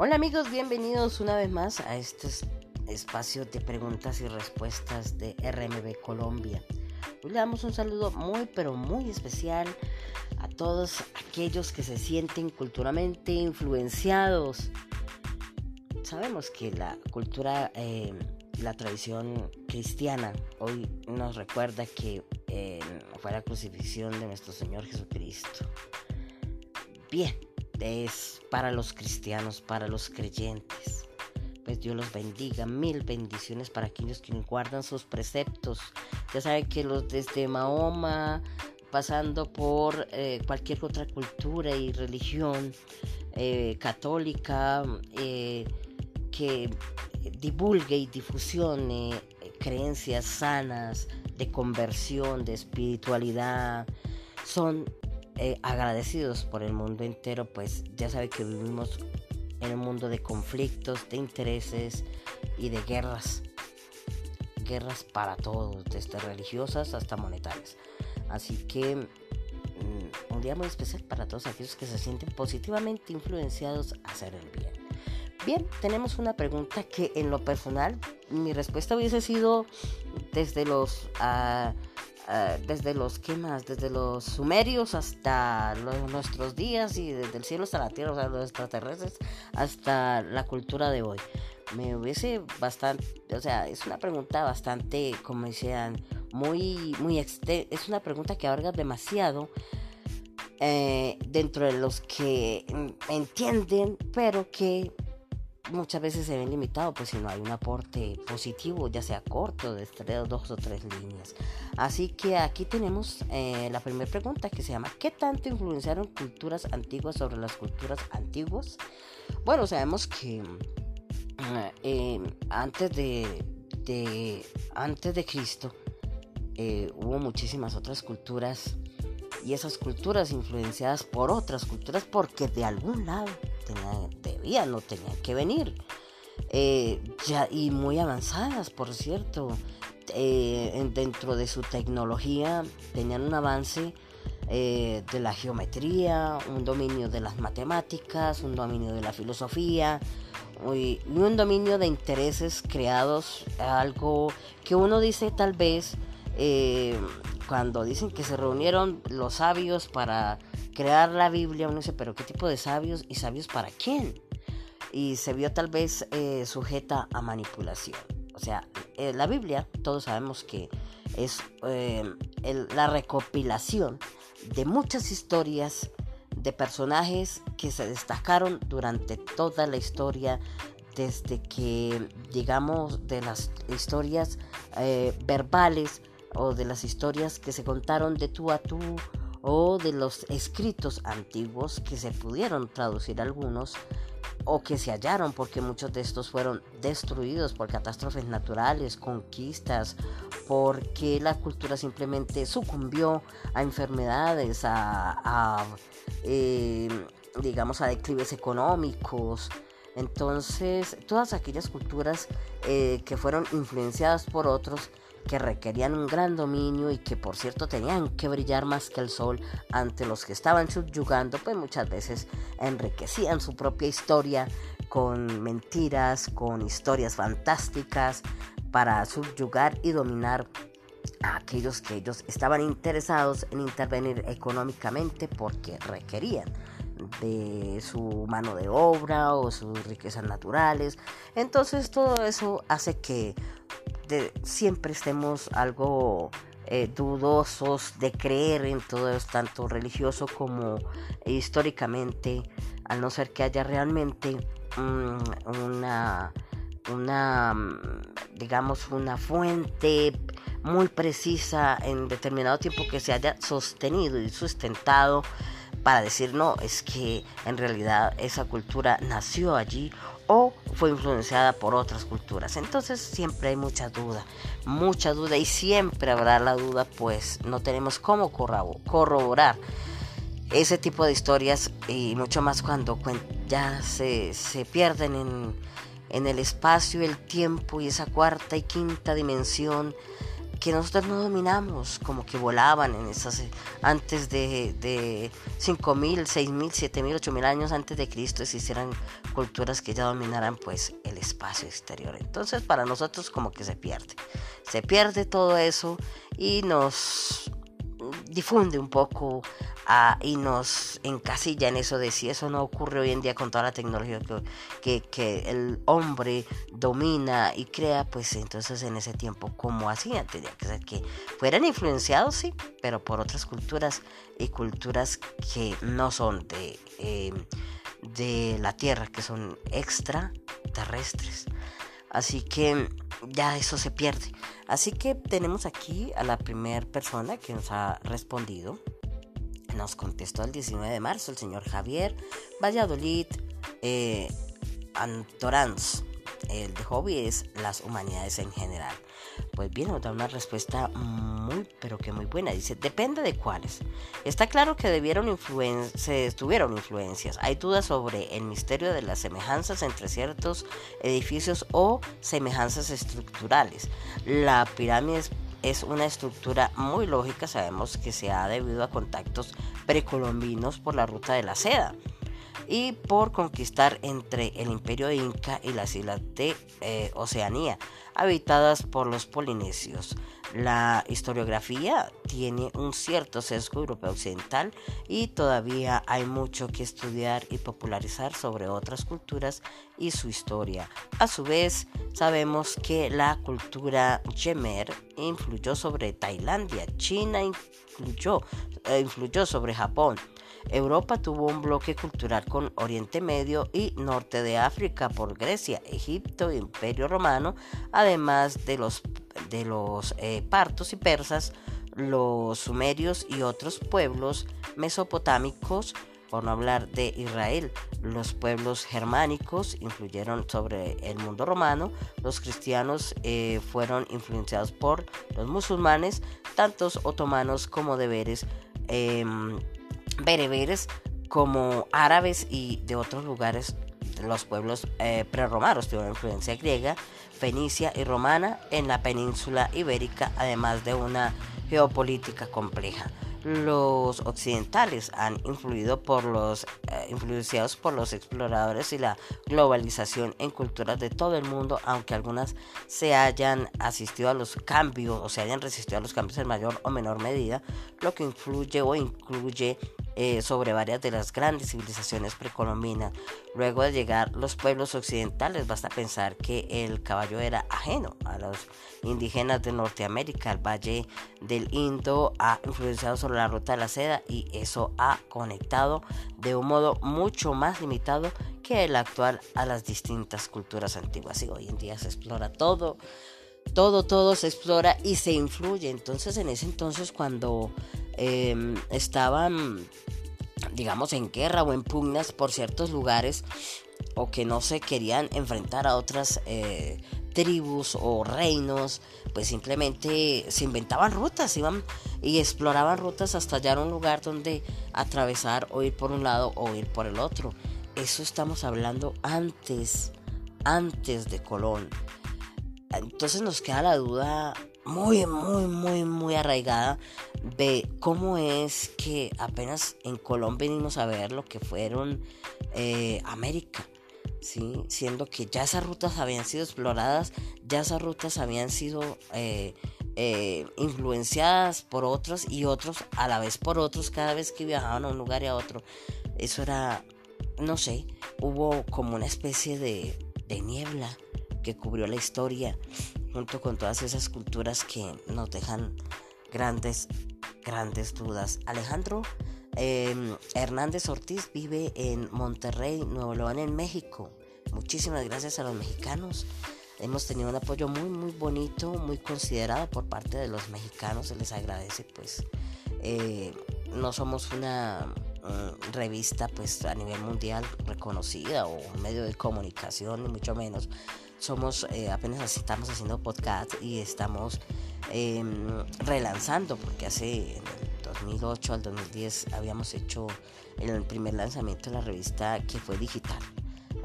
Hola amigos, bienvenidos una vez más a este espacio de preguntas y respuestas de RMB Colombia. Hoy le damos un saludo muy pero muy especial a todos aquellos que se sienten culturalmente influenciados. Sabemos que la cultura, eh, la tradición cristiana hoy nos recuerda que eh, fue la crucifixión de nuestro Señor Jesucristo. Bien, es para los cristianos, para los creyentes. Pues Dios los bendiga, mil bendiciones para aquellos que guardan sus preceptos. Ya saben que los desde Mahoma, pasando por eh, cualquier otra cultura y religión eh, católica, eh, que divulgue y difusione creencias sanas de conversión, de espiritualidad, son eh, agradecidos por el mundo entero, pues ya sabe que vivimos en un mundo de conflictos, de intereses y de guerras. Guerras para todos, desde religiosas hasta monetarias. Así que mm, un día muy especial para todos aquellos que se sienten positivamente influenciados a hacer el bien. Bien, tenemos una pregunta que en lo personal mi respuesta hubiese sido desde los... Uh, eh, desde los ¿qué más? desde los sumerios hasta nuestros días y desde el cielo hasta la tierra, o sea, los extraterrestres hasta la cultura de hoy. Me hubiese bastante, o sea, es una pregunta bastante, como decían, muy, muy es una pregunta que abarca demasiado eh, dentro de los que entienden, pero que muchas veces se ven limitados, pues si no hay un aporte positivo, ya sea corto, de tres, dos o tres líneas. Así que aquí tenemos eh, la primera pregunta que se llama, ¿qué tanto influenciaron culturas antiguas sobre las culturas antiguas? Bueno, sabemos que eh, antes de, antes de Cristo eh, hubo muchísimas otras culturas y esas culturas influenciadas por otras culturas porque de algún lado debían o tenían que venir. Eh, ya, y muy avanzadas, por cierto. Eh, dentro de su tecnología tenían un avance eh, de la geometría, un dominio de las matemáticas, un dominio de la filosofía y un dominio de intereses creados, algo que uno dice tal vez cuando dicen que se reunieron los sabios para crear la Biblia, uno dice, pero ¿qué tipo de sabios y sabios para quién? Y se vio tal vez eh, sujeta a manipulación. O sea, eh, la Biblia, todos sabemos que es eh, la recopilación de muchas historias de personajes que se destacaron durante toda la historia desde que digamos de las historias verbales o de las historias que se contaron de tú a tú o de los escritos antiguos que se pudieron traducir algunos o que se hallaron porque muchos de estos fueron destruidos por catástrofes naturales, conquistas, porque la cultura simplemente sucumbió a enfermedades, a, eh, digamos a declives económicos. Entonces, todas aquellas culturas eh, que fueron influenciadas por otros que requerían un gran dominio y que por cierto tenían que brillar más que el sol ante los que estaban subyugando, pues muchas veces enriquecían su propia historia con mentiras, con historias fantásticas para subyugar y dominar a aquellos que ellos estaban interesados en intervenir económicamente porque requerían de su mano de obra o sus riquezas naturales. Entonces todo eso hace que siempre estemos algo eh, dudosos de creer en todo esto, tanto religioso como históricamente, al no ser que haya realmente mm, una, una, mm, digamos, una fuente muy precisa en determinado tiempo que se haya sostenido y sustentado para decir no, es que en realidad esa cultura nació allí o fue influenciada por otras culturas. Entonces siempre hay mucha duda, mucha duda y siempre habrá la duda, pues no tenemos cómo corroborar ese tipo de historias y mucho más cuando ya se, pierden en, en el espacio, el tiempo y esa cuarta y quinta dimensión que nosotros no dominamos, como que volaban en esas, antes de, de 5.000, 6.000, 7.000, 8.000 años antes de Cristo existieran culturas que ya dominaran pues el espacio exterior. Entonces para nosotros como que se pierde, se pierde todo eso y nos difunde un poco y nos encasilla en eso de si eso no ocurre hoy en día con toda la tecnología que, que, el hombre domina y crea, pues entonces en ese tiempo, como hacían? Tenía que ser que fueran influenciados, sí, pero por otras culturas y culturas que no son de, eh, de la Tierra, que son extraterrestres. Así que ya eso se pierde. Así que tenemos aquí a la primera persona que nos ha respondido nos contestó el 19 de marzo el señor Javier Valladolid eh, Antoranz. El de hobby es las humanidades en general. Pues bien, nos da una respuesta muy, pero que muy buena. Dice, depende de cuáles. Está claro que debieron se tuvieron influencias. Hay dudas sobre el misterio de las semejanzas entre ciertos edificios o semejanzas estructurales. La pirámide es una estructura muy lógica, sabemos que se ha debido a contactos precolombinos por la ruta de la seda y por conquistar entre el imperio inca y las islas de eh, Oceanía, habitadas por los polinesios. La historiografía tiene un cierto sesgo europeo occidental y todavía hay mucho que estudiar y popularizar sobre otras culturas y su historia. A su vez, sabemos que la cultura Yemer influyó sobre Tailandia, China influyó, eh, influyó sobre Japón, Europa tuvo un bloque cultural con Oriente Medio y Norte de África por Grecia, Egipto, Imperio Romano, además de los, de los eh, partos y persas, los sumerios y otros pueblos mesopotámicos, por no hablar de Israel. Los pueblos germánicos influyeron sobre el mundo romano, los cristianos eh, fueron influenciados por los musulmanes, tantos otomanos como deberes. Em, bereberes como árabes y de otros lugares los pueblos eh, prerromanos tuvieron influencia griega, fenicia y romana en la península ibérica, además de una geopolítica compleja. Los occidentales han influido por los eh, influenciados por los exploradores y la globalización en culturas de todo el mundo, aunque algunas se hayan asistido a los cambios o se hayan resistido a los cambios en mayor o menor medida, lo que influye o incluye eh, sobre varias de las grandes civilizaciones precolombinas. Luego de llegar los pueblos occidentales, basta pensar que el caballo era ajeno a los indígenas de Norteamérica. El valle del Indo ha influenciado sobre la ruta de la seda y eso ha conectado de un modo mucho más limitado que el actual a las distintas culturas antiguas. Y hoy en día se explora todo todo, todo se explora y se influye. Entonces, en ese entonces, cuando em, estaban, digamos, en guerra o en pugnas por ciertos lugares, o que no se querían enfrentar a otras eh, tribus o reinos, pues simplemente se inventaban rutas, iban y exploraban rutas hasta hallar un lugar donde atravesar o ir por un lado o ir por el otro. Eso estamos hablando antes, antes de Colón. Entonces nos queda la duda muy, muy, muy, muy arraigada de cómo es que apenas en Colombia venimos a ver lo que fueron eh, América. ¿sí? Siendo que ya esas rutas habían sido exploradas, ya esas rutas habían sido eh, eh, influenciadas por otros y otros a la vez por otros cada vez que viajaban a un lugar y a otro. Eso era, no sé, hubo como una especie de, de niebla que cubrió la historia, junto con todas esas culturas que nos dejan grandes, grandes dudas. Alejandro em, Hernández Ortiz vive en Monterrey, Nuevo León, en México. Muchísimas gracias a los mexicanos. Hemos tenido un apoyo muy, muy bonito, muy considerado por parte de los mexicanos. Se les agradece, pues. Eh, no somos una mm, revista pues a nivel mundial reconocida o un medio de comunicación ni mucho menos somos eh, apenas estamos haciendo podcast y estamos em, relanzando porque hace en el 2008 al 2010 habíamos hecho el primer lanzamiento de la revista que fue digital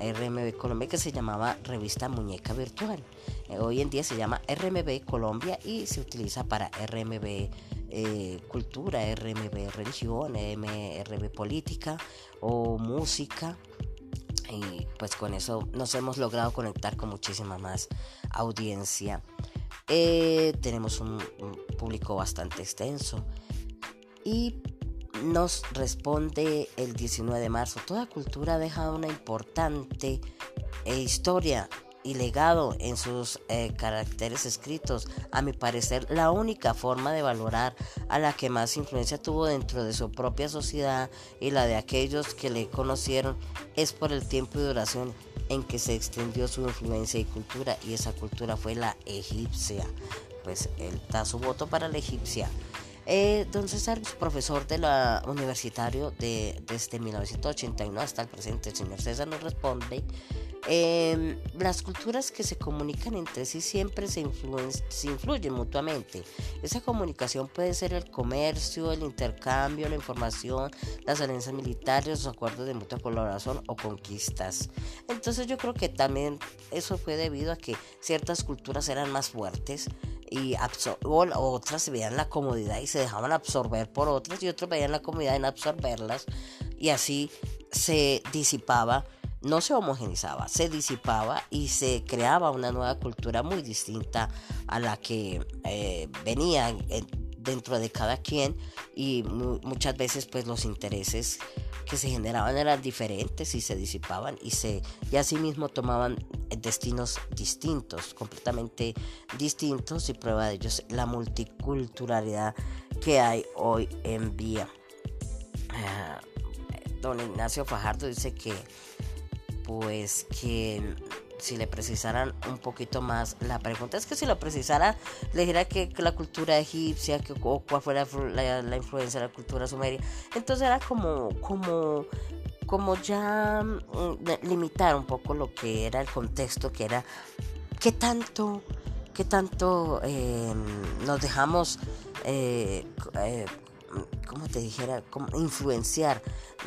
RMB Colombia que se llamaba Revista Muñeca Virtual Eh, hoy en día se llama RMB Colombia y se utiliza para RMB eh, cultura, RMB religión, RMB política o música. Y pues con eso nos hemos logrado conectar con muchísima más audiencia. Eh, tenemos un, público bastante extenso. Y nos responde el 19 de marzo. Toda cultura ha dejado una importante historia y legado en sus eh, caracteres escritos. A mi parecer, la única forma de valorar a la que más influencia tuvo dentro de su propia sociedad y la de aquellos que le conocieron es por el tiempo y duración en que se extendió su influencia y cultura y esa cultura fue la egipcia. Pues él da su voto para la egipcia. Eh, don César es profesor de la universitario de, desde 1981 hasta el presente. El señor César nos responde Em, las culturas que se comunican entre sí siempre se, influyen mutuamente. Esa comunicación puede ser el comercio, el intercambio, la información, las alianzas militares, los acuerdos de mutua colaboración o conquistas. Entonces yo creo que también eso fue debido a que ciertas culturas eran más fuertes y otras veían la comodidad y se dejaban absorber por otras y otros veían la comodidad en absorberlas y así se disipaba no se homogenizaba, se disipaba y se creaba una nueva cultura muy distinta a la que eh, venía dentro de cada quien y muchas veces pues los intereses que se generaban eran diferentes y se disipaban y se y asimismo tomaban destinos distintos, completamente distintos y prueba de ellos la multiculturalidad que hay hoy en día. Ah, don Ignacio Fajardo dice que pues que si le precisaran un poquito más la pregunta es que si lo precisara le dijera que, la cultura egipcia que o cuál fue la, influencia de la cultura sumeria. Entonces era como como como ya mm, limitar un poco lo que era el contexto que era qué tanto qué tanto eh, nos dejamos eh, eh, como te dijera, influenciar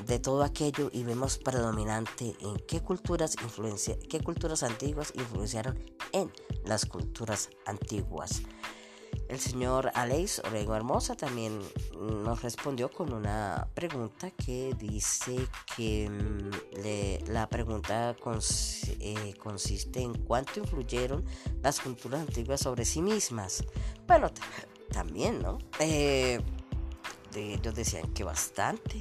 de todo aquello y vemos predominante en qué culturas influencia, qué culturas antiguas influenciaron en las culturas antiguas. El señor Aleix Orego Hermosa también nos respondió con una pregunta que dice que mm, la pregunta eh, consiste en cuánto influyeron las culturas antiguas sobre sí mismas. Bueno, también, ¿no? Eh, ellos decían que bastante.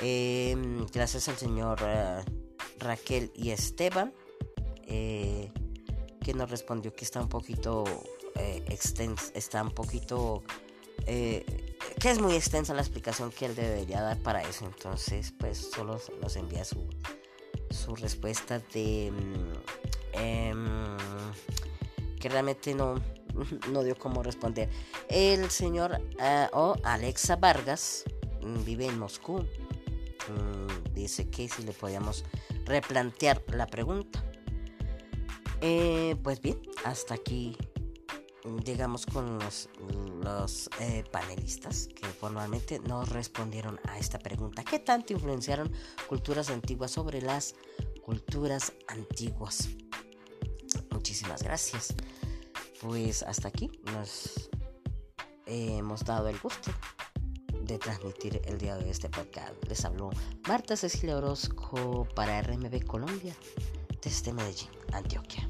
Em, gracias al señor eh, Raquel y Esteban, eh, que nos respondió que está un poquito eh, extensa, está un poquito, que es muy extensa la explicación que él debería dar para eso. Entonces, pues solo nos envía su, su respuesta de mm, em, que realmente no no dio cómo responder. El señor eh, o Alexa Vargas mm, vive en Moscú. Mm, dice que si le podíamos replantear la pregunta. Eh, pues bien, hasta aquí llegamos con los, los eh, panelistas que formalmente nos respondieron a esta pregunta. ¿Qué tanto influenciaron culturas antiguas sobre las culturas antiguas? Muchísimas gracias pues hasta aquí nos hemos dado el gusto de transmitir el día de este podcast. Les habló Marta Cecilia Orozco para RMB Colombia desde Medellín, Antioquia.